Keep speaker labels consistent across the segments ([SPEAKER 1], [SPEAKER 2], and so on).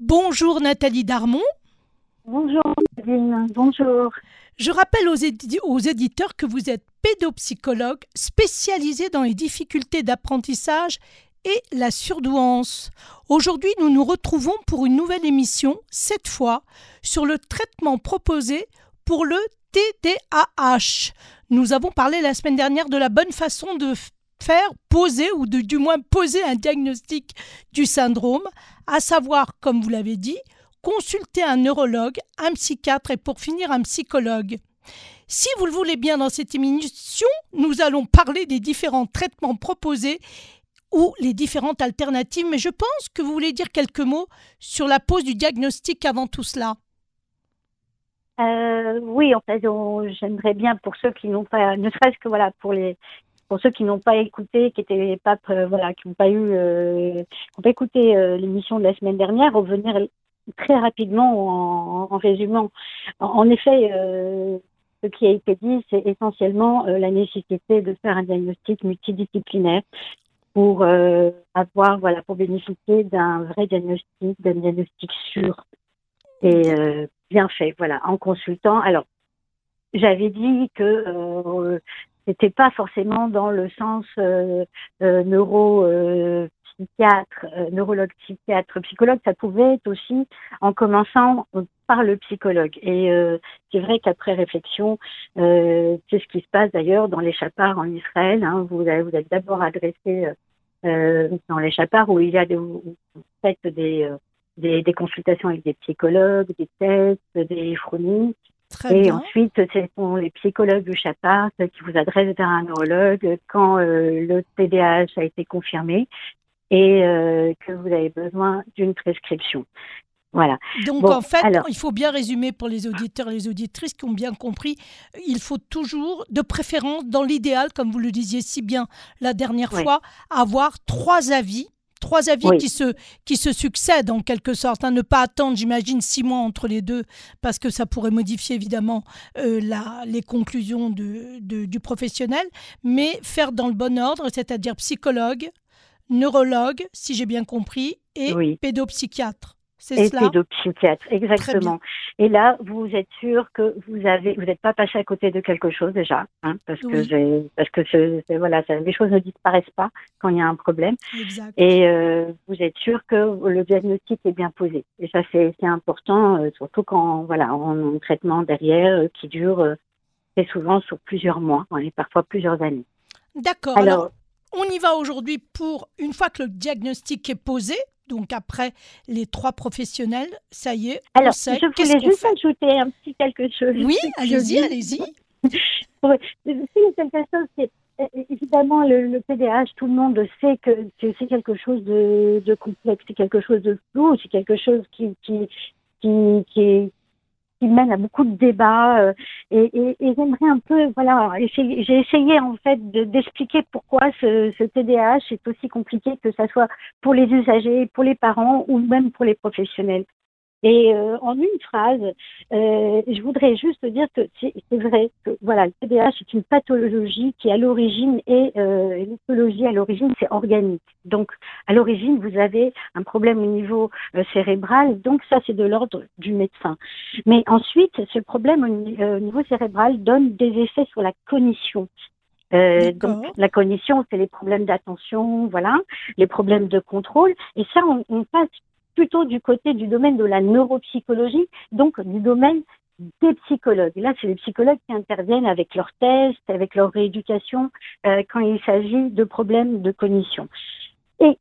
[SPEAKER 1] Bonjour Nathalie Darmon.
[SPEAKER 2] Bonjour Nadine, bonjour.
[SPEAKER 1] Je rappelle aux, aux, éditeurs que vous êtes pédopsychologue spécialisé dans les difficultés d'apprentissage et la surdouance. Aujourd'hui, nous nous retrouvons pour une nouvelle émission, cette fois sur le traitement proposé pour le TDAH. Nous avons parlé la semaine dernière de la bonne façon de faire poser ou de, du moins poser un diagnostic du syndrome, à savoir, comme vous l'avez dit, consulter un neurologue, un psychiatre et pour finir un psychologue. Si vous le voulez bien dans cette émission, nous allons parler des différents traitements proposés ou les différentes alternatives, mais je pense que vous voulez dire quelques mots sur la pose du diagnostic avant tout cela.
[SPEAKER 2] Euh, oui, en fait, j'aimerais bien pour ceux qui n'ont pas, ne serait-ce que voilà pour les pour ceux qui n'ont pas écouté, qui étaient pas voilà, qui n'ont pas eu, euh, qui pas écouté euh, l'émission de la semaine dernière, revenir très rapidement en, résumant. En, effet, euh, ce qui a été dit, c'est essentiellement euh, la nécessité de faire un diagnostic multidisciplinaire pour euh, avoir, voilà, pour bénéficier d'un vrai diagnostic, d'un diagnostic sûr et bien fait, voilà, en consultant. Alors, j'avais dit que euh, c'était pas forcément dans le sens euh, euh, neuro psychiatre, neurologue, psychiatre, psychologue, ça pouvait être aussi en commençant par le psychologue. Et c'est vrai qu'après réflexion, c'est ce qui se passe d'ailleurs dans les chapards en Israël. Hein, vous vous avez d'abord adressé dans les chapards où il y a des, vous faites des des, des, consultations avec des psychologues, des tests, des chroniques. Et ensuite, ce sont les psychologues du Chapart qui vous adressent vers un neurologue quand euh, le TDAH a été confirmé et euh, que vous avez besoin d'une prescription. Voilà.
[SPEAKER 1] Donc en fait, il faut bien résumer pour les auditeurs et les auditrices qui ont bien compris, il faut toujours, de préférence, dans l'idéal, comme vous le disiez si bien la dernière fois, avoir trois avis trois avis qui, se, qui se succèdent en quelque sorte. Hein. Ne pas attendre, j'imagine, six mois entre les deux, parce que ça pourrait modifier évidemment euh, la, les conclusions de, du professionnel, mais faire dans le bon ordre, c'est-à-dire psychologue, neurologue, si j'ai bien compris, et pédopsychiatre.
[SPEAKER 2] Et pédopsychiatre, exactement. Et là, vous êtes sûr que vous avez, vous n'êtes pas passé à côté de quelque chose déjà, hein, parce que parce que voilà, les choses ne disparaissent pas quand il y a un problème. Exact. Et euh, vous êtes sûr que le diagnostic est bien posé. Et ça, c'est, important, euh, surtout quand, voilà, on a un traitement derrière euh, qui dure, c'est souvent sur plusieurs mois, et parfois plusieurs années.
[SPEAKER 1] D'accord. Alors, on y va aujourd'hui pour une fois que le diagnostic est posé, donc après les trois professionnels, ça y est.
[SPEAKER 2] Alors, je voulais juste ajouter un petit quelque chose.
[SPEAKER 1] Oui, allez-y, allez-y.
[SPEAKER 2] c'est quelque chose, c'est évidemment le, le, PDH, tout le monde sait que, c'est quelque chose de, de complexe, c'est quelque chose de flou, c'est quelque chose qui, qui, qui, qui est qui mène à beaucoup de débats euh, et, j'aimerais un peu voilà j'ai essayé en fait d'expliquer pourquoi ce, ce TDAH est aussi compliqué que ça soit pour les usagers, pour les parents ou même pour les professionnels. Et euh, en une phrase, euh, je voudrais juste dire que c'est vrai que voilà, le TDAH est une pathologie qui à l'origine est euh, l'écologie à l'origine c'est organique. Donc à l'origine vous avez un problème au niveau euh, cérébral, donc ça c'est de l'ordre du médecin. Mais ensuite ce problème au, euh, niveau cérébral donne des effets sur la cognition. Euh, donc la cognition, c'est les problèmes d'attention, voilà, les problèmes de contrôle. Et ça, on, on passe plutôt du côté du domaine de la neuropsychologie, donc du domaine des psychologues. Là, c'est les psychologues qui interviennent avec leurs tests, avec leur rééducation, euh, quand il s'agit de problèmes de cognition. Et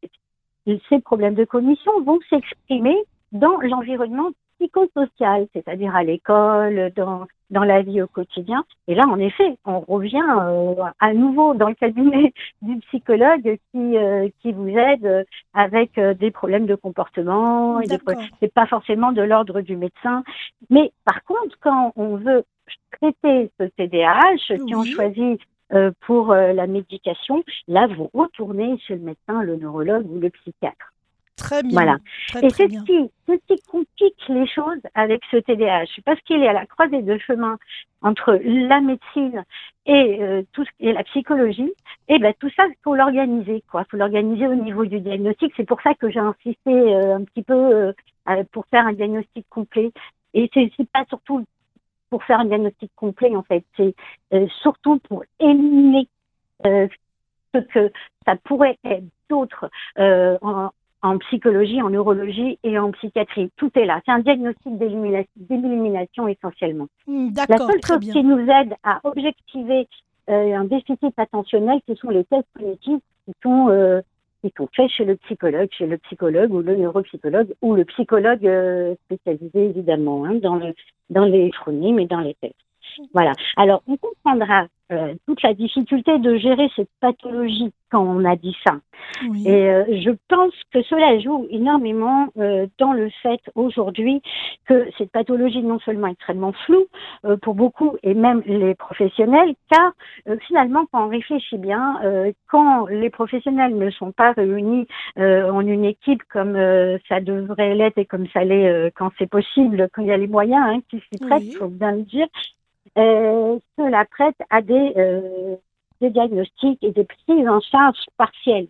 [SPEAKER 2] ces problèmes de cognition vont s'exprimer dans l'environnement psychosocial, c'est-à-dire à, l'école, dans, dans la vie au quotidien. Et là, en effet, on revient euh, à nouveau dans le cabinet du psychologue qui, euh, qui vous aide avec euh, des problèmes de comportement. C'est pas forcément de l'ordre du médecin. Mais par contre, quand on veut traiter ce TDAH, si on choisit pour la médication, là, vous retournez chez le médecin, le neurologue ou le psychiatre.
[SPEAKER 1] Très bien.
[SPEAKER 2] Voilà.
[SPEAKER 1] et
[SPEAKER 2] c'est ce qui, ce qui complique les choses avec ce TDAH, parce qu'il est à la croisée de chemin entre la médecine et euh, tout ce et la psychologie. Et ben tout ça, il faut l'organiser, quoi. Faut l'organiser au niveau du diagnostic. C'est pour ça que j'ai insisté euh, un petit peu euh, pour faire un diagnostic complet. Et c'est pas surtout pour faire un diagnostic complet, en fait. C'est surtout pour éliminer ce que ça pourrait être d'autres en, en psychologie, en neurologie et en psychiatrie. Tout est là. C'est un diagnostic d'élimination essentiellement.
[SPEAKER 1] Hmm,
[SPEAKER 2] La seule chose qui nous aide à objectiver euh, un déficit attentionnel, ce sont les tests cognitifs qui sont, euh, qui sont faits chez le psychologue, chez le psychologue ou le neuropsychologue ou le psychologue euh, spécialisé évidemment hein, dans, le, dans les phronemes et dans les tests. Voilà. Alors, on comprendra euh, toute la difficulté de gérer cette pathologie quand on a dit ça. Et euh, je pense que cela joue énormément euh, dans le fait aujourd'hui que cette pathologie non seulement extrêmement floue pour beaucoup et même les professionnels, car finalement quand on réfléchit bien, quand les professionnels ne sont pas réunis en une équipe comme ça devrait l'être et comme ça l'est quand c'est possible, quand il y a les moyens hein, qui s'y prêtent, il faut bien le dire, euh, cela prête à des, euh, des diagnostics et des prises en charge partielles.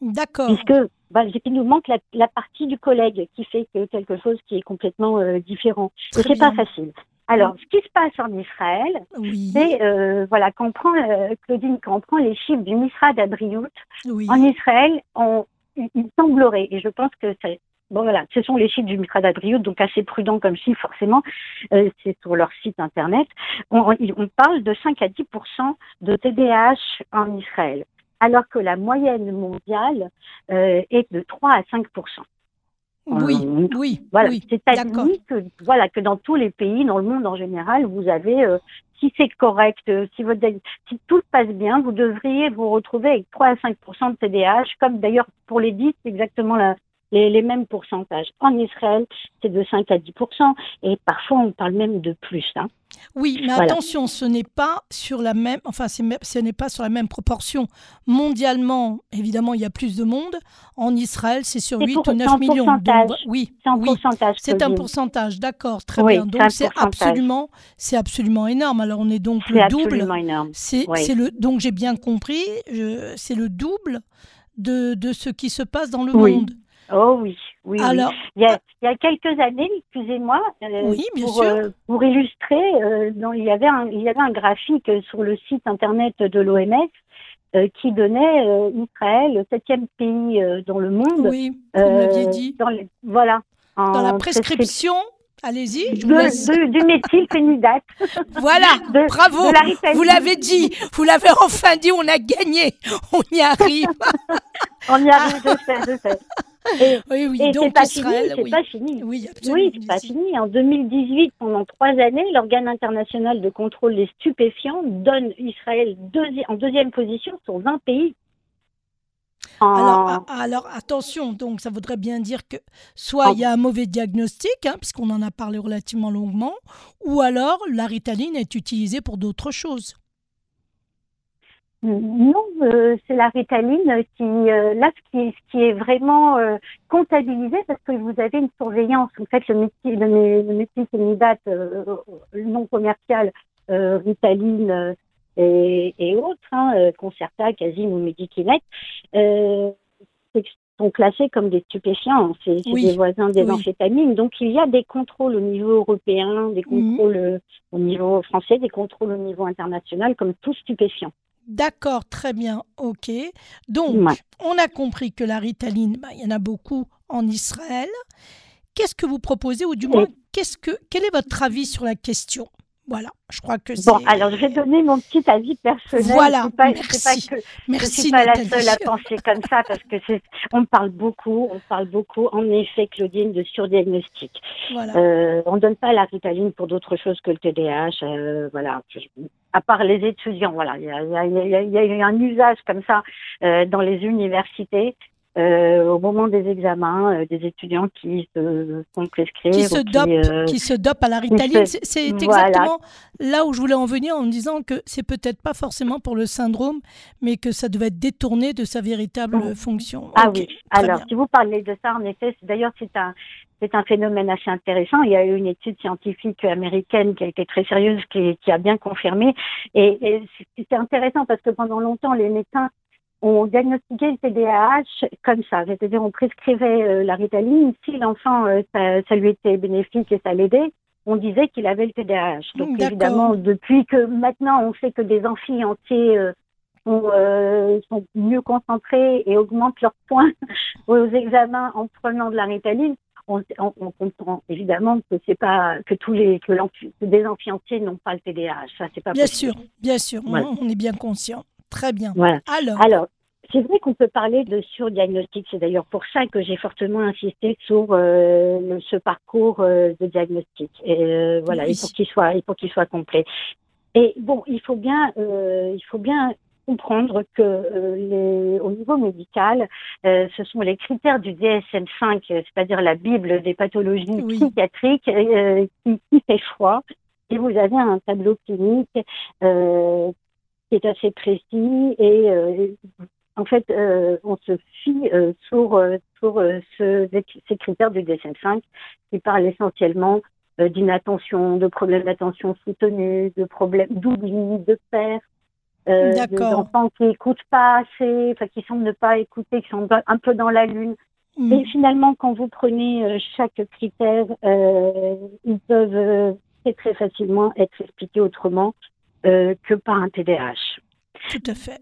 [SPEAKER 1] D'accord.
[SPEAKER 2] Puisque bah, il nous manque la, la, partie du collègue qui fait que quelque chose qui est complètement euh, différent. et c'est pas facile. Alors, ce qui se passe en Israël,
[SPEAKER 1] oui.
[SPEAKER 2] c'est euh, voilà, quand on prend euh, Claudine, quand on prend les chiffres du Misra d'Abriout, oui. en Israël, on, il semblerait, et je pense que c'est Bon voilà, ce sont les chiffres du Micra d'Adriot, donc assez prudent comme chiffre forcément, euh, c'est sur leur site internet. On, on, parle de 5 à 10% de TDAH en Israël, alors que la moyenne mondiale euh, est de 3 à 5%
[SPEAKER 1] oui, euh, oui,
[SPEAKER 2] voilà.
[SPEAKER 1] Oui,
[SPEAKER 2] C'est-à-dire que voilà que dans tous les pays, dans le monde en général, vous avez, euh, si c'est correct, euh, si votre, si tout se passe bien, vous devriez vous retrouver avec 3 à 5% de TDAH, comme d'ailleurs pour les 10, c'est exactement la, les, les, mêmes pourcentages. En Israël, c'est de 5 à 10% et parfois on parle même de plus. Hein.
[SPEAKER 1] Oui, mais voilà. attention, ce n'est pas sur la même, enfin, ce n'est pas sur la même proportion. Mondialement, évidemment, il y a plus de monde. En Israël, c'est sur 8 ou 9 millions.
[SPEAKER 2] Donc,
[SPEAKER 1] oui,
[SPEAKER 2] c'est un
[SPEAKER 1] oui,
[SPEAKER 2] pourcentage.
[SPEAKER 1] C'est un pourcentage, d'accord, très oui, bien. Donc c'est absolument, c'est absolument énorme. Alors on est donc le double. C'est oui. le, donc j'ai bien compris, c'est le double de, de ce qui se passe dans le monde.
[SPEAKER 2] Oh oui, oui. Alors, oui. Il, y a, il y a quelques années, excusez-moi,
[SPEAKER 1] euh, oui,
[SPEAKER 2] pour. Euh, pour illustrer, euh, dans, il, y avait un, il y avait un graphique sur le site internet de l'OMS euh, qui donnait euh, Israël le septième pays dans le monde.
[SPEAKER 1] Oui, vous dit.
[SPEAKER 2] Dans les, voilà.
[SPEAKER 1] Dans la prescription Allez-y,
[SPEAKER 2] de. De, du méthylphénidate.
[SPEAKER 1] voilà, de, bravo. vous l'avez dit, vous l'avez enfin dit, on a gagné, on y arrive.
[SPEAKER 2] on y arrive, je sais, je sais.
[SPEAKER 1] Et, oui, oui,
[SPEAKER 2] et
[SPEAKER 1] donc
[SPEAKER 2] c'est pas
[SPEAKER 1] Israël,
[SPEAKER 2] fini, c'est
[SPEAKER 1] oui.
[SPEAKER 2] pas fini.
[SPEAKER 1] Oui,
[SPEAKER 2] oui c'est pas fini. En 2018, pendant trois années, l'organe international de contrôle des stupéfiants donne Israël deuxi en deuxième position sur 20 pays.
[SPEAKER 1] En... Alors, alors, attention, donc ça voudrait bien dire que soit il y a un mauvais diagnostic, hein, puisqu'on en a parlé relativement longuement, ou alors la ritaline est utilisée pour d'autres choses.
[SPEAKER 2] Non, euh, c'est la ritaline qui, euh, là, ce qui, ce qui est vraiment euh, comptabilisé parce que vous avez une surveillance. Vous faites le métier, le, métier féminidate non commercial, ritaline et, et, autres, hein, Concerta, Casim ou Medikinet, sont classés comme des stupéfiants. C'est
[SPEAKER 1] oui.
[SPEAKER 2] des voisins des
[SPEAKER 1] oui.
[SPEAKER 2] amphétamines. Donc il y a des contrôles au niveau européen, des contrôles mmh. au niveau français, des contrôles au niveau international comme tout stupéfiant.
[SPEAKER 1] D'accord, très bien, ok. Donc, ouais. on a compris que la ritaline, bah, il y en a beaucoup en Israël. Qu'est-ce que vous proposez, ou du moins, qu'est-ce que, quel est votre avis sur la question? Voilà, je crois que c'est.
[SPEAKER 2] Bon, alors je vais donner mon petit avis personnel.
[SPEAKER 1] Voilà,
[SPEAKER 2] pas,
[SPEAKER 1] merci.
[SPEAKER 2] Pas que,
[SPEAKER 1] merci
[SPEAKER 2] je suis pas
[SPEAKER 1] Nathalie.
[SPEAKER 2] la seule à penser comme ça parce que c'est, on parle beaucoup, on parle beaucoup, en effet, Claudine, de surdiagnostic.
[SPEAKER 1] Voilà.
[SPEAKER 2] Euh, on donne pas la ritaline pour d'autres choses que le TDAH. Euh, voilà, à part les étudiants, voilà, il y a, y, a, y, a, y a, eu un usage comme ça euh, dans les universités. Euh, au moment des examens, euh, des étudiants qui se font prescrire.
[SPEAKER 1] Qui se, dopent,
[SPEAKER 2] qui,
[SPEAKER 1] euh, qui se dopent à la ritaline. C'est,
[SPEAKER 2] voilà.
[SPEAKER 1] exactement là où je voulais en venir en me disant que c'est peut-être pas forcément pour le syndrome, mais que ça devait être détourné de sa véritable
[SPEAKER 2] mmh.
[SPEAKER 1] fonction.
[SPEAKER 2] Ah
[SPEAKER 1] okay,
[SPEAKER 2] oui, alors bien. si vous parlez de ça, en effet, d'ailleurs c'est un, c'est un phénomène assez intéressant. Il y a eu une étude scientifique américaine qui a été très sérieuse, qui, qui a bien confirmé. Et, et c'est intéressant parce que pendant longtemps, les médecins on diagnostiquait le TDAH comme ça, c'est-à-dire on prescrivait euh, la ritaline. Si l'enfant, euh, ça, ça, lui était bénéfique et ça l'aidait, on disait qu'il avait le TDAH. Donc évidemment, depuis que maintenant on sait que des amphis entiers euh, sont, sont, mieux concentrés et augmentent leurs points aux examens en prenant de la ritaline, on, on, comprend évidemment que c'est pas que tous les que, des amphis entiers n'ont pas le TDAH. Ça c'est pas
[SPEAKER 1] bien sûr, bien sûr, on est bien conscient. Très bien.
[SPEAKER 2] Voilà. Alors, Alors c'est vrai qu'on peut parler de surdiagnostic. C'est d'ailleurs pour ça que j'ai fortement insisté sur euh, ce parcours euh, de diagnostic. Et euh, voilà, il faut qu'il soit, il faut qu'il soit complet. Et bon, il faut bien, il faut bien comprendre que les, au niveau médical, ce sont les critères du DSM-5, c'est-à-dire la Bible des pathologies psychiatriques, qui, qui fait foi. Et vous avez un tableau clinique qui est assez précis et en fait, euh, on se fie euh, sur, euh, sur ce, ces critères du DSM-5 qui parlent essentiellement d'inattention, de problèmes d'attention soutenue, de problèmes d'oubli, de perte, euh, des enfants qui n'écoutent pas assez, enfin qui semblent ne pas écouter, qui sont un peu dans la lune. Mm. Et finalement, quand vous prenez chaque critère, ils peuvent très très facilement être expliqués autrement que par un TDAH.
[SPEAKER 1] Tout à fait.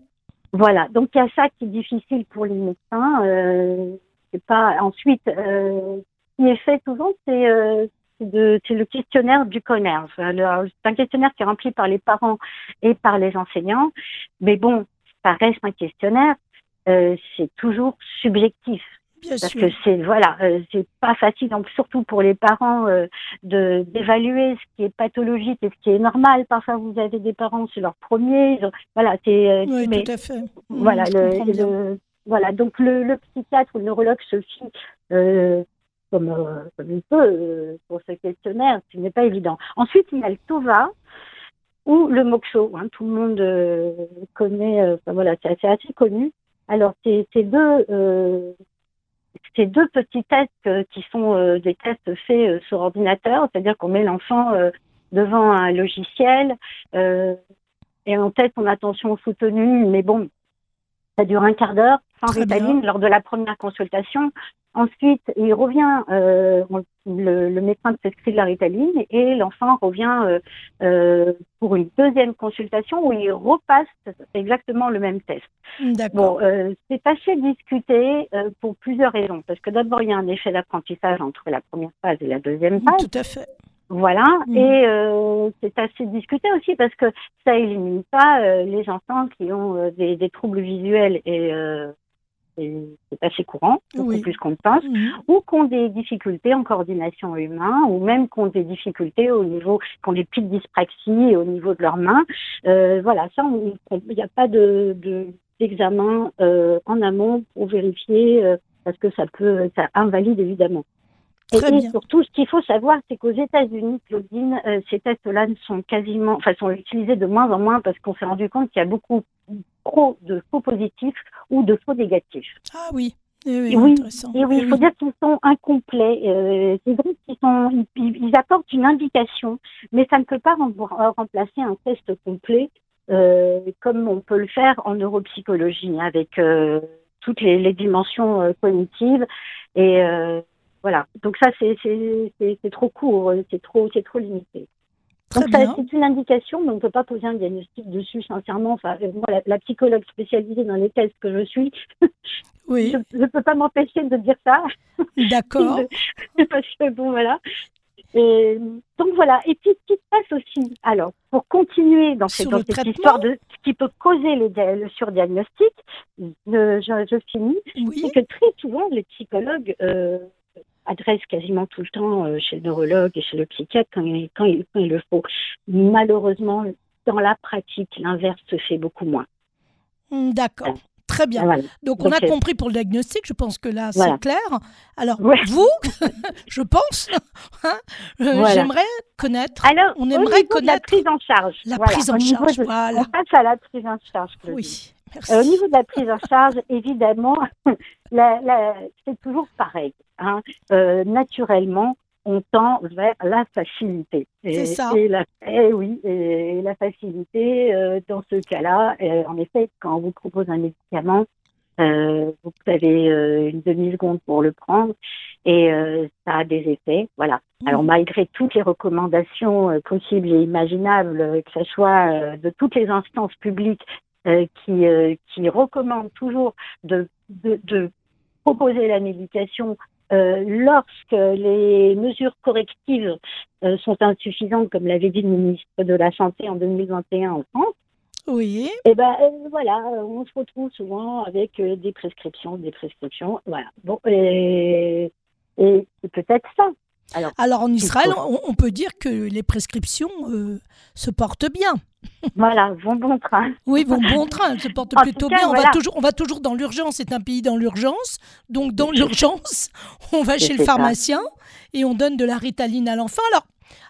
[SPEAKER 2] Voilà, donc il y a ça qui est difficile pour les médecins. Euh, c'est pas ensuite euh, ce qui est fait souvent, c'est euh, c'est le questionnaire du Conner. C'est un questionnaire qui est rempli par les parents et par les enseignants, mais bon, ça reste un questionnaire. Euh, c'est toujours subjectif. Parce que c'est voilà, euh, c'est pas facile, donc surtout pour les parents euh, de d'évaluer ce qui est pathologique et ce qui est normal. Parfois, vous avez des parents, c'est leur premier, voilà, c'est.
[SPEAKER 1] Euh, oui, tout à fait.
[SPEAKER 2] Voilà, le, voilà, donc le, le, psychiatre ou le neurologue se fie comme comme il peut pour ce questionnaire, ce n'est pas évident. Ensuite, il y a le TOVA ou le MOXO. Hein, tout le monde connaît, voilà, c'est assez, assez connu. Alors, c'est deux ces deux petits tests euh, qui sont euh, des tests faits euh, sur ordinateur, c'est-à-dire qu'on met l'enfant devant un logiciel et on teste son attention soutenue, mais bon, ça dure un quart d'heure sans ritaline lors de la première consultation. Ensuite, il revient, euh, le, le, médecin prescrit de la ritaline et l'enfant revient euh, euh, pour une deuxième consultation où il repasse exactement le même test. Bon, c'est assez discuté pour plusieurs raisons. Parce que d'abord, il y a un effet d'apprentissage entre la première phase et la deuxième phase.
[SPEAKER 1] Tout à fait.
[SPEAKER 2] Voilà, mm. et euh, c'est assez discuté aussi parce que ça élimine pas euh, les enfants qui ont euh, des, des, troubles visuels et c'est assez courant, beaucoup plus qu'on pense, mm. ou qui ont des difficultés en coordination humaine, ou même qui ont des difficultés au niveau, qui ont des petites dyspraxies au niveau de leurs mains. voilà, ça, il n'y a pas de, d'examen en amont pour vérifier parce que ça peut, ça invalide évidemment. Et, surtout, ce qu'il faut savoir, c'est qu'aux États-Unis, Claudine, euh, ces tests-là sont quasiment, enfin, sont utilisés de moins en moins parce qu'on s'est rendu compte qu'il y a beaucoup trop de faux positifs ou de faux négatifs.
[SPEAKER 1] Ah oui. oui,
[SPEAKER 2] et oui, et oui, il faut dire qu'ils sont incomplets. Euh, c'est vrai qu'ils sont, ils, apportent une indication, mais ça ne peut pas remplacer un test complet euh, comme on peut le faire en neuropsychologie avec euh, toutes les, les dimensions euh, cognitives et voilà. Donc ça, c'est trop court, c'est trop, trop limité. Donc c'est une indication, mais on ne peut pas poser un diagnostic dessus, sincèrement. Enfin, euh, moi, la, psychologue spécialisée dans les tests que je suis,
[SPEAKER 1] oui.
[SPEAKER 2] je ne peux pas m'empêcher de dire ça.
[SPEAKER 1] D'accord.
[SPEAKER 2] Parce que bon, voilà. Et, donc voilà. Et puis ce qui se passe aussi, alors, pour continuer dans, cette, histoire de ce qui peut causer le, le surdiagnostic, je, je, finis, c'est que très souvent les psychologues euh, adresse quasiment tout le temps euh, chez le neurologue et chez le psychiatre quand il, quand il, le faut. Malheureusement, dans la pratique, l'inverse se fait beaucoup moins.
[SPEAKER 1] D'accord. Très bien. Donc, on a euh, compris pour le diagnostic, je pense que là, c'est clair. Alors, vous, je pense, hein, euh, j'aimerais connaître.
[SPEAKER 2] Alors, on aimerait connaître la prise en charge.
[SPEAKER 1] La prise en charge, voilà.
[SPEAKER 2] On passe à la prise en charge.
[SPEAKER 1] Oui.
[SPEAKER 2] au niveau de la prise en charge, évidemment, c'est toujours pareil. Hein. Euh, naturellement, on tend vers la facilité.
[SPEAKER 1] C'est ça.
[SPEAKER 2] Et la, eh oui, et la facilité, euh, dans ce cas-là, euh, en effet, quand on vous propose un médicament, euh, vous avez une demi-seconde pour le prendre et ça a des effets. Voilà.
[SPEAKER 1] Mmh.
[SPEAKER 2] Alors, malgré toutes les recommandations possibles et imaginables, que ce soit de toutes les instances publiques qui, qui recommandent toujours de, de, de proposer la médication euh, lorsque les mesures correctives euh, sont insuffisantes, comme l'avait dit le ministre de la Santé en 2021 en France,
[SPEAKER 1] Oui.
[SPEAKER 2] et ben euh, voilà, on se retrouve souvent avec des prescriptions, des prescriptions, voilà. Bon, et, et c'est peut-être ça. Alors,
[SPEAKER 1] Alors en Israël, on, on peut dire que les prescriptions euh, se portent bien.
[SPEAKER 2] voilà, vont bon train.
[SPEAKER 1] Oui, vont bon train, elles se portent
[SPEAKER 2] En
[SPEAKER 1] plutôt
[SPEAKER 2] cas,
[SPEAKER 1] bien. On, va toujours, on va toujours dans l'urgence, c'est un pays dans l'urgence. Donc dans l'urgence, on va chez le
[SPEAKER 2] ça.
[SPEAKER 1] pharmacien et on donne de la ritaline à l'enfant. Alors,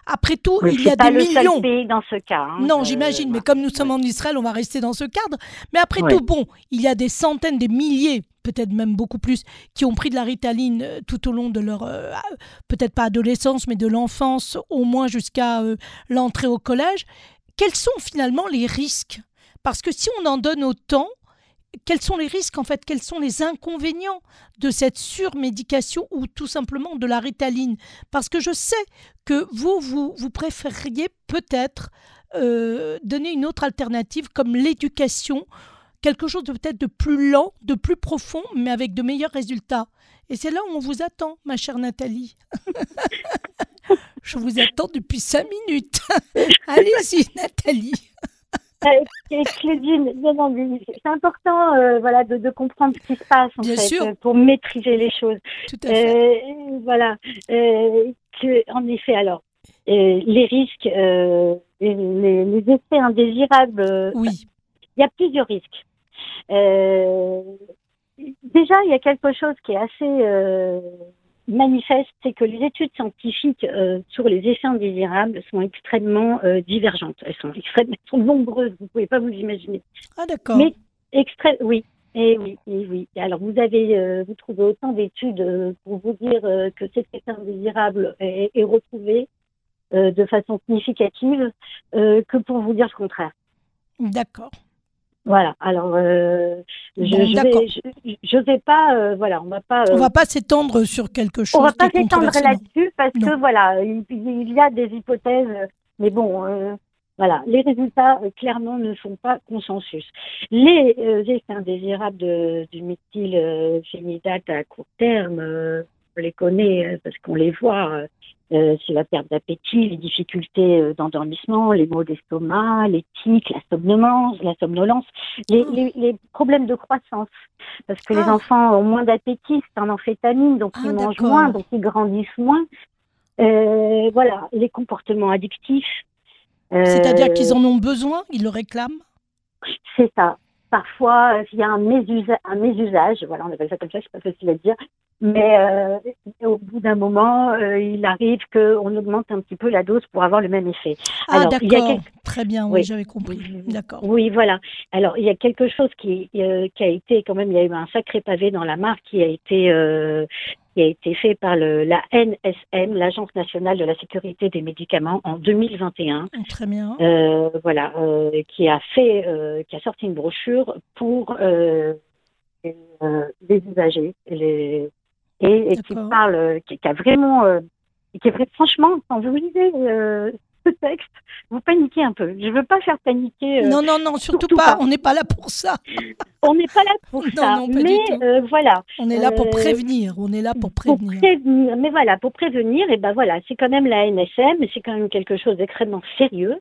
[SPEAKER 1] après tout,
[SPEAKER 2] Mais
[SPEAKER 1] il y a
[SPEAKER 2] pas
[SPEAKER 1] des
[SPEAKER 2] le seul
[SPEAKER 1] millions.
[SPEAKER 2] pays dans ce cas. hein.
[SPEAKER 1] Non,
[SPEAKER 2] Euh,
[SPEAKER 1] j'imagine, mais comme nous sommes en Israël, on va rester dans ce cadre. Mais après
[SPEAKER 2] Ouais.
[SPEAKER 1] tout, bon, il y a des centaines, des milliers, peut-être même beaucoup plus, qui ont pris de la ritaline euh, tout au long de leur, euh, peut-être pas adolescence, mais de l'enfance, au moins jusqu'à euh, l'entrée au collège. Quels sont finalement les risques? Parce que si on en donne autant, quels sont les risques en fait? Quels sont les inconvénients de cette surmédication ou tout simplement de la ritaline? Parce que je sais que vous, vous, vous préfériez peut-être donner une autre alternative comme l'éducation, quelque chose de peut-être de plus lent, de plus profond, mais avec de meilleurs résultats. Et c'est là où on vous attend, ma chère Nathalie. Je vous attends depuis cinq minutes. Allez-y, Nathalie.
[SPEAKER 2] Euh, Claudine, c'est important euh, voilà, de, de comprendre ce qui se passe en
[SPEAKER 1] Bien
[SPEAKER 2] fait,
[SPEAKER 1] sûr.
[SPEAKER 2] euh, pour maîtriser les choses.
[SPEAKER 1] Tout à fait.
[SPEAKER 2] Euh, voilà. Que, en effet, alors, les risques, les, les effets indésirables,
[SPEAKER 1] Oui,
[SPEAKER 2] il y a plusieurs risques. Euh, déjà, il y a quelque chose qui est assez euh, manifeste, c'est que les études scientifiques euh, sur les effets indésirables sont extrêmement euh, divergentes. Elles sont extrêmement, elles sont nombreuses, vous pouvez pas vous imaginer.
[SPEAKER 1] ah d'accord.
[SPEAKER 2] Mais oui. Et oui, et oui. Alors vous avez, euh, vous trouvez autant d'études pour vous dire que cet effet indésirable est, est retrouvé de façon significative que pour vous dire le contraire.
[SPEAKER 1] D'accord.
[SPEAKER 2] Voilà. Alors, euh, je,
[SPEAKER 1] d'accord.
[SPEAKER 2] vais, je, je vais pas, euh, voilà, on va pas, euh,
[SPEAKER 1] On va pas s'étendre sur quelque chose
[SPEAKER 2] on va pas s'étendre là-dessus parce
[SPEAKER 1] Non.
[SPEAKER 2] que voilà, il, il y a des hypothèses, mais bon, euh, voilà, les résultats clairement ne font pas consensus. Les euh, effets indésirables de, du méthyl phénylate à court terme, euh, on les connaît euh, parce qu'on les voit. Euh, c'est la perte d'appétit, les difficultés euh, d'endormissement, les maux d'estomac, les tics, la somnolence, la somnolence, les,
[SPEAKER 1] Oh.
[SPEAKER 2] les, les problèmes de croissance. Parce que les
[SPEAKER 1] Ah.
[SPEAKER 2] enfants ont moins d'appétit, c'est en amphétamine, donc
[SPEAKER 1] Ah,
[SPEAKER 2] ils mangent moins, donc ils grandissent moins. Euh, voilà, les comportements addictifs. Euh,
[SPEAKER 1] C'est-à-dire qu'ils en ont besoin, ils le réclament?
[SPEAKER 2] C'est ça. Parfois, il y a un, mésusa- un mésusage, voilà, on appelle ça comme ça, c'est pas facile à dire, mais euh, au bout d'un moment, euh, il arrive qu'on augmente un petit peu la dose pour avoir le même effet.
[SPEAKER 1] Ah
[SPEAKER 2] Alors, il y a
[SPEAKER 1] Très bien, oui,
[SPEAKER 2] Oui.
[SPEAKER 1] j'avais compris. D'accord.
[SPEAKER 2] Oui, voilà. Alors, il y a quelque chose qui, euh, qui a été, quand même, il y a eu un sacré pavé dans la mare qui a été, qui a été fait par le, la NSM, l'Agence nationale de la sécurité des médicaments, en 2021.
[SPEAKER 1] Très bien.
[SPEAKER 2] Euh, voilà, euh, qui a fait, euh, qui a sorti une brochure pour les usagers, les, et, et qui parle, euh, qui, qui a vraiment, euh, qui est vrai- franchement, quand vous lisez euh, ce texte, vous paniquez un peu. Je veux pas faire paniquer. euh,
[SPEAKER 1] non, non, non, surtout,
[SPEAKER 2] surtout
[SPEAKER 1] pas.
[SPEAKER 2] pas.
[SPEAKER 1] On n'est pas là pour ça.
[SPEAKER 2] on n'est pas là pour
[SPEAKER 1] Non,
[SPEAKER 2] ça,
[SPEAKER 1] non,
[SPEAKER 2] mais voilà.
[SPEAKER 1] On est là pour prévenir. On est là pour
[SPEAKER 2] Pour
[SPEAKER 1] prévenir.
[SPEAKER 2] mais voilà, pour prévenir, et ben voilà, c'est quand même la NSM, c'est quand même quelque chose d'extrêmement sérieux.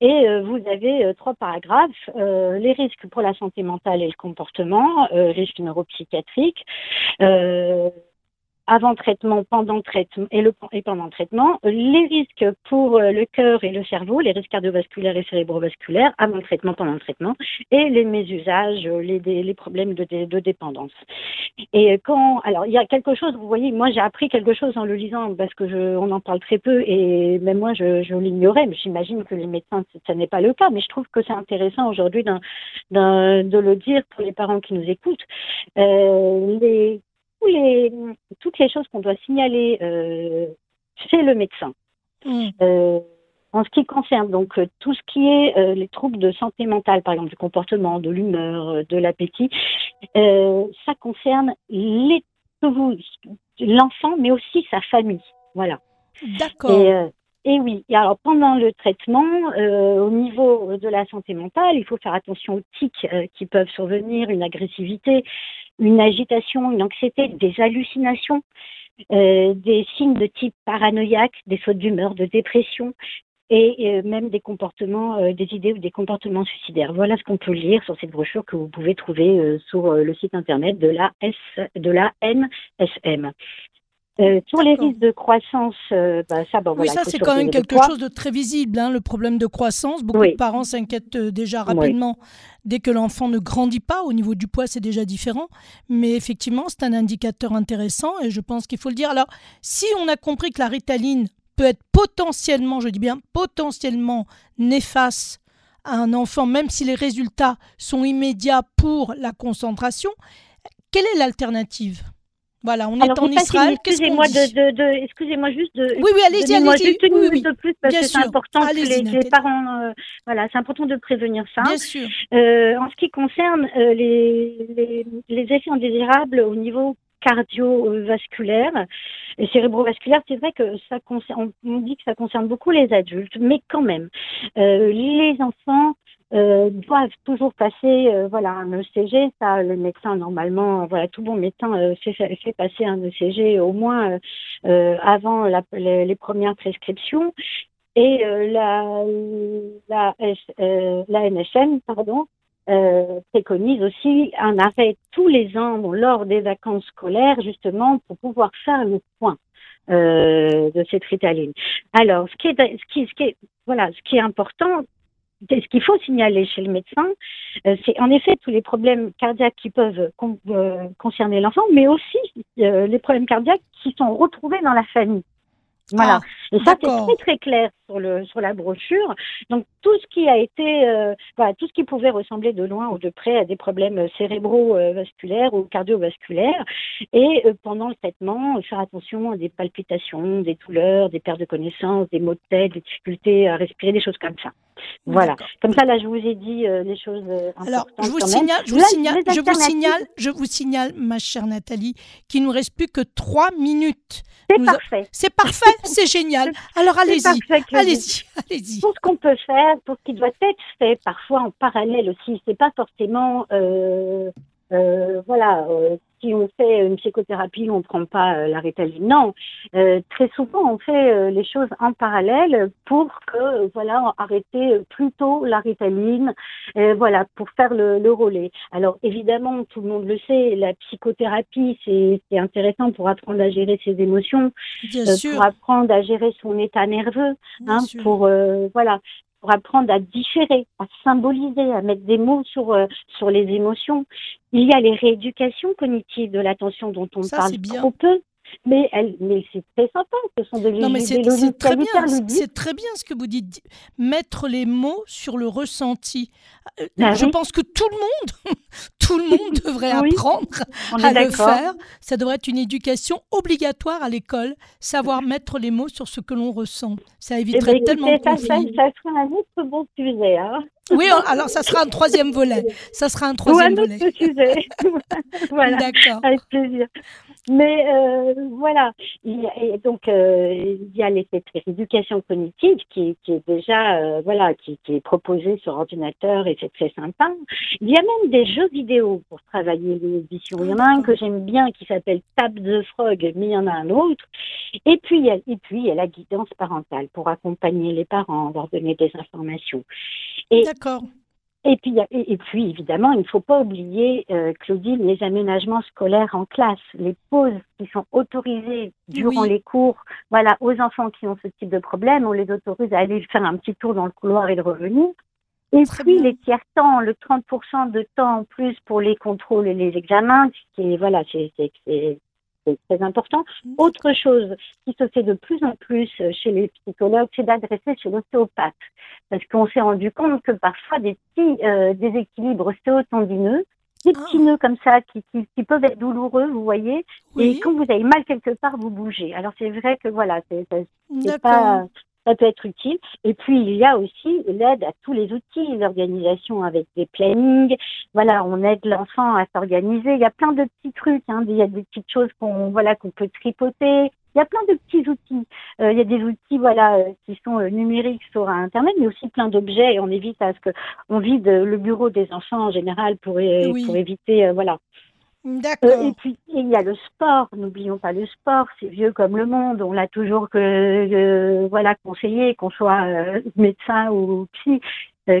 [SPEAKER 2] Et vous avez trois paragraphes les risques pour la santé mentale et le comportement, risques neuropsychiatriques, euh, avant traitement, pendant traitement et, le, et pendant traitement, les risques pour euh, le cœur et le cerveau, les risques cardiovasculaires et cérébrovasculaires, avant le traitement, pendant le traitement, et les mésusages, euh, les, les problèmes de, de dépendance. Et quand, alors il y a quelque chose, vous voyez, moi j'ai appris quelque chose en le lisant parce que je, on en parle très peu et même moi je, je l'ignorais, mais j'imagine que les médecins ça n'est pas le cas, mais je trouve que c'est intéressant aujourd'hui de le dire pour les parents qui nous écoutent. Euh, les, tous les, toutes les choses qu'on doit signaler euh, c'est le médecin.
[SPEAKER 1] Mm.
[SPEAKER 2] Euh, en ce qui concerne donc euh, tout ce qui est euh, les troubles de santé mentale, par exemple du comportement, de l'humeur, de l'appétit, ça concerne les l'enfant, mais aussi sa famille. Voilà.
[SPEAKER 1] D'accord.
[SPEAKER 2] Et, et oui, alors pendant le traitement, euh, au niveau de la santé mentale, il faut faire attention aux tics euh, qui peuvent survenir, une agressivité, une agitation, une anxiété, des hallucinations, euh, des signes de type paranoïaque, des sautes d'humeur, de dépression et euh, même des comportements, euh, des idées ou des comportements suicidaires. Voilà ce qu'on peut lire sur cette brochure que vous pouvez trouver euh, sur le site internet de la S, de la NSM. Euh, sur les risques de croissance, euh, bah, ça, bon,
[SPEAKER 1] Oui,
[SPEAKER 2] voilà,
[SPEAKER 1] ça c'est quand même quelque chose de très visible, hein, le problème de croissance. Beaucoup
[SPEAKER 2] Oui.
[SPEAKER 1] de parents s'inquiètent euh, déjà
[SPEAKER 2] Oui.
[SPEAKER 1] rapidement dès que l'enfant ne grandit pas. Au niveau du poids, c'est déjà différent. Mais effectivement, c'est un indicateur intéressant et je pense qu'il faut le dire. Alors, si on a compris que la ritaline peut être potentiellement, je dis bien potentiellement néfaste à un enfant, même si les résultats sont immédiats pour la concentration, quelle est l'alternative? Voilà, on est
[SPEAKER 2] Alors,
[SPEAKER 1] en
[SPEAKER 2] vous passez,
[SPEAKER 1] Israël.
[SPEAKER 2] Excusez-moi de, de, de- excusez-moi juste de.
[SPEAKER 1] Oui, oui, allez-y, allez-y.
[SPEAKER 2] juste une
[SPEAKER 1] Oui,
[SPEAKER 2] minute
[SPEAKER 1] oui.
[SPEAKER 2] de plus parce que c'est important que les, les parents, euh, voilà, c'est important de prévenir ça.
[SPEAKER 1] Bien sûr.
[SPEAKER 2] Euh, en ce qui concerne euh, les, les, les effets indésirables au niveau cardiovasculaire et cérébrovasculaire, c'est vrai que ça concerne, on, on dit que ça concerne beaucoup les adultes, mais quand même, euh, les enfants euh, doivent toujours passer, euh, voilà, un ECG. Ça, le médecin normalement, voilà, tout bon médecin euh, fait, fait passer un ECG au moins euh, euh, avant la, les, premières prescriptions. Et euh, la, la, euh, la NSM, pardon, euh, préconise aussi un arrêt tous les ans lors des vacances scolaires, justement, pour pouvoir faire le point euh, de cette ritaline. Alors, ce qui est, ce qui, ce qui voilà, ce qui est important, ce qu'il faut signaler chez le médecin, euh, c'est en effet tous les problèmes cardiaques qui peuvent con, euh, concerner l'enfant, mais aussi euh, les problèmes cardiaques qui sont retrouvés dans la famille. Voilà.
[SPEAKER 1] Ah,
[SPEAKER 2] Et ça, c'est très très clair sur le sur la brochure. Donc tout ce qui a été, euh, voilà, tout ce qui pouvait ressembler de loin ou de près à des problèmes cérébro-vasculaires ou cardiovasculaires. Et euh, pendant le traitement, faire attention à des palpitations, des douleurs, des pertes de connaissance, des maux de tête, des difficultés à respirer, des choses comme ça. Voilà. Comme ça, là, je vous ai dit euh, les choses importantes.
[SPEAKER 1] Alors, je vous signale, je vous
[SPEAKER 2] Là,
[SPEAKER 1] signale, je vous signale,
[SPEAKER 2] alternatives,
[SPEAKER 1] je vous signale, ma chère Nathalie, qu'il nous reste plus que trois minutes.
[SPEAKER 2] C'est
[SPEAKER 1] a-
[SPEAKER 2] parfait.
[SPEAKER 1] C'est parfait, c'est génial. Alors allez-y. Allez-y, allez-y.
[SPEAKER 2] Tout ce qu'on peut faire, tout ce qui doit être fait, parfois en parallèle aussi. C'est pas forcément, euh, voilà, euh, si on fait une psychothérapie, on prend pas euh, la ritaline. Non, Euh, très souvent on fait euh, les choses en parallèle pour que, euh, voilà, arrêter euh, plus tôt la ritaline, euh, voilà, pour faire le, le relais. Alors évidemment, tout le monde le sait, la psychothérapie c'est c'est intéressant pour apprendre à gérer ses émotions,
[SPEAKER 1] Bien
[SPEAKER 2] euh,
[SPEAKER 1] sûr,
[SPEAKER 2] pour apprendre à gérer son état nerveux hein, pour euh, voilà pour apprendre à différer, à symboliser, à mettre des mots sur euh, sur les émotions. Il y a les rééducations cognitives de l'attention dont on
[SPEAKER 1] Ça,
[SPEAKER 2] parle trop peu, mais elle, mais c'est très sympa. Ce sont des,
[SPEAKER 1] Non, mais c'est très bien, c'est- très bien ce que vous dites. Mettre les mots sur le ressenti. Euh,
[SPEAKER 2] Bah
[SPEAKER 1] Je
[SPEAKER 2] oui.
[SPEAKER 1] pense que tout le monde, tout le monde devrait
[SPEAKER 2] Oui,
[SPEAKER 1] apprendre
[SPEAKER 2] On
[SPEAKER 1] à le faire. Ça devrait être une éducation obligatoire à l'école, savoir mettre les mots sur ce que l'on ressent. Ça
[SPEAKER 2] Eh
[SPEAKER 1] éviterait
[SPEAKER 2] ben,
[SPEAKER 1] tellement de
[SPEAKER 2] écoutez, ça, ça,
[SPEAKER 1] conflits.
[SPEAKER 2] ça sera un autre bon sujet. Hein.
[SPEAKER 1] Oui, alors ça sera un troisième volet. Ça sera un
[SPEAKER 2] Ou un
[SPEAKER 1] troisième
[SPEAKER 2] autre
[SPEAKER 1] volet.
[SPEAKER 2] sujet. voilà.
[SPEAKER 1] D'accord.
[SPEAKER 2] Avec plaisir. Mais euh, voilà, il y a, donc euh, il y a les, cette rééducation cognitive qui, qui est déjà euh, voilà qui, qui est proposée sur ordinateur et c'est très sympa. Il y a même des jeux vidéo pour travailler l'audition. Il y en a un que j'aime bien qui s'appelle Tap the Frog, mais il y en a un autre. Et puis il y a, et puis il y a la guidance parentale pour accompagner les parents, leur donner des informations.
[SPEAKER 1] D'accord.
[SPEAKER 2] Et puis, et, et puis évidemment, il ne faut pas oublier, euh, Claudine, les aménagements scolaires en classe, les pauses qui sont autorisées durant
[SPEAKER 1] Oui.
[SPEAKER 2] les cours. Voilà, aux enfants qui ont ce type de problème, on les autorise à aller faire un petit tour dans le couloir et de revenir. Et
[SPEAKER 1] Très
[SPEAKER 2] puis
[SPEAKER 1] bien.
[SPEAKER 2] les tiers temps, le 30% de temps en plus pour les contrôles et les examens, qui est voilà, c'est c'est- très important. Autre chose qui se fait de plus en plus chez les psychologues, c'est d'adresser chez l'ostéopathe. Parce qu'on s'est rendu compte que parfois des petits euh, déséquilibres ostéotendineux des petits nœuds comme ça qui, qui, qui, peuvent être douloureux, vous voyez. Et quand vous avez mal quelque part, vous bougez. Alors c'est vrai que voilà, c'est pas ça peut être utile. Et puis, il y a aussi l'aide à tous les outils, l'organisation avec des plannings. Voilà, on aide l'enfant à s'organiser. Il y a plein de petits trucs. Hein. Il y a des petites choses qu'on voilà qu'on peut tripoter. Il y a plein de petits outils. Euh, il y a des outils voilà euh, qui sont euh, numériques sur Internet, mais aussi plein d'objets. Et on évite à ce que on vide le bureau des enfants en général pour, pour éviter voilà
[SPEAKER 1] euh,
[SPEAKER 2] et puis il y a le sport. N'oublions pas le sport. C'est vieux comme le monde. On l'a toujours que euh, voilà conseillé, qu'on soit euh, médecin ou psy.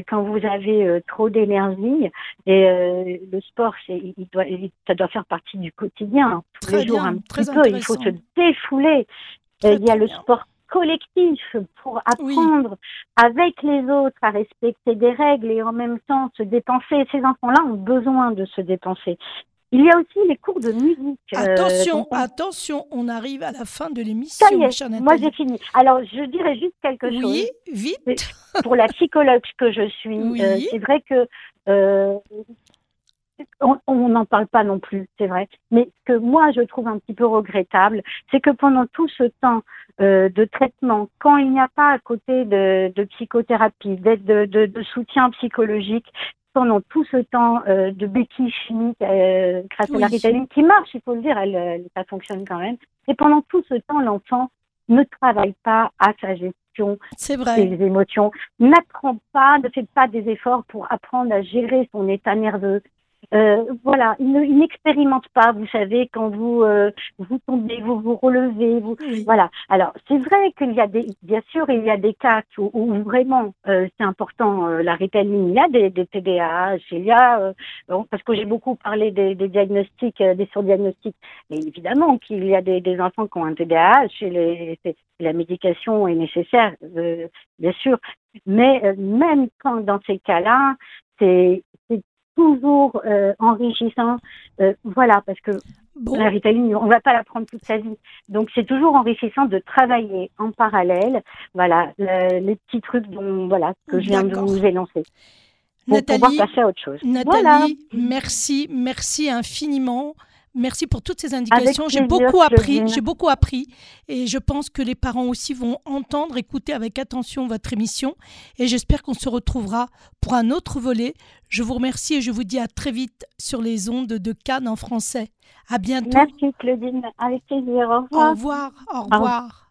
[SPEAKER 2] quand vous avez trop d'énergie et le sport, c'est, il doit, ça doit faire partie du quotidien. Tous les jours un petit peu, il faut se défouler. il y a le sport collectif pour apprendre avec les autres à respecter des règles et en même temps se dépenser. Ces enfants-là ont besoin de se dépenser. Il y a aussi les cours de musique.
[SPEAKER 1] Euh, attention, attention, on arrive à la fin de l'émission.
[SPEAKER 2] Ça y est, moi j'ai fini. Alors je dirais juste quelque chose.
[SPEAKER 1] Oui, vite.
[SPEAKER 2] Pour la psychologue que je suis, euh, c'est vrai que euh, on n'en parle pas non plus, c'est vrai. Mais ce que moi je trouve un petit peu regrettable, c'est que pendant tout ce temps de traitement, quand il n'y a pas à côté de, psychothérapie, d'aide de, soutien psychologique, pendant tout ce temps euh, de béquilles chimiques euh, grâce à la ritaline qui marche, il faut le dire, elle, ça fonctionne quand même. Et pendant tout ce temps, l'enfant ne travaille pas à sa gestion des émotions, n'apprend pas, ne fait pas des efforts pour apprendre à gérer son état nerveux, euh, voilà, il n'expérimente pas, vous savez, quand vous euh, vous tombez, vous vous relevez, vous voilà. Alors c'est vrai qu'il y a des, bien sûr, il y a des cas où, vraiment euh, c'est important la ritaline. Il y a des, des TDAH, il y a parce que j'ai beaucoup parlé des, des diagnostics, des surdiagnostics, mais évidemment qu'il y a des, des, enfants qui ont un TDAH et les, la médication est nécessaire, bien sûr. Mais même quand dans ces cas-là, c'est toujours euh, enrichissant. Euh, voilà, parce que la ritaline, on ne va pas la prendre toute sa vie. Donc, c'est toujours enrichissant de travailler en parallèle. Voilà, les petits trucs dont, voilà, que je viens de vous énoncer. Pour Nathalie, pouvoir passer à autre chose.
[SPEAKER 1] Nathalie, merci, merci infiniment. Merci pour toutes ces indications. J'ai beaucoup appris. J'ai beaucoup appris. Et je pense que les parents aussi vont entendre, écouter avec attention votre émission. Et j'espère qu'on se retrouvera pour un autre volet. Je vous remercie et je vous dis à très vite sur les ondes de Cannes en français. À bientôt.
[SPEAKER 2] Merci Claudine. Avec plaisir. Au revoir.
[SPEAKER 1] Au revoir. Au revoir.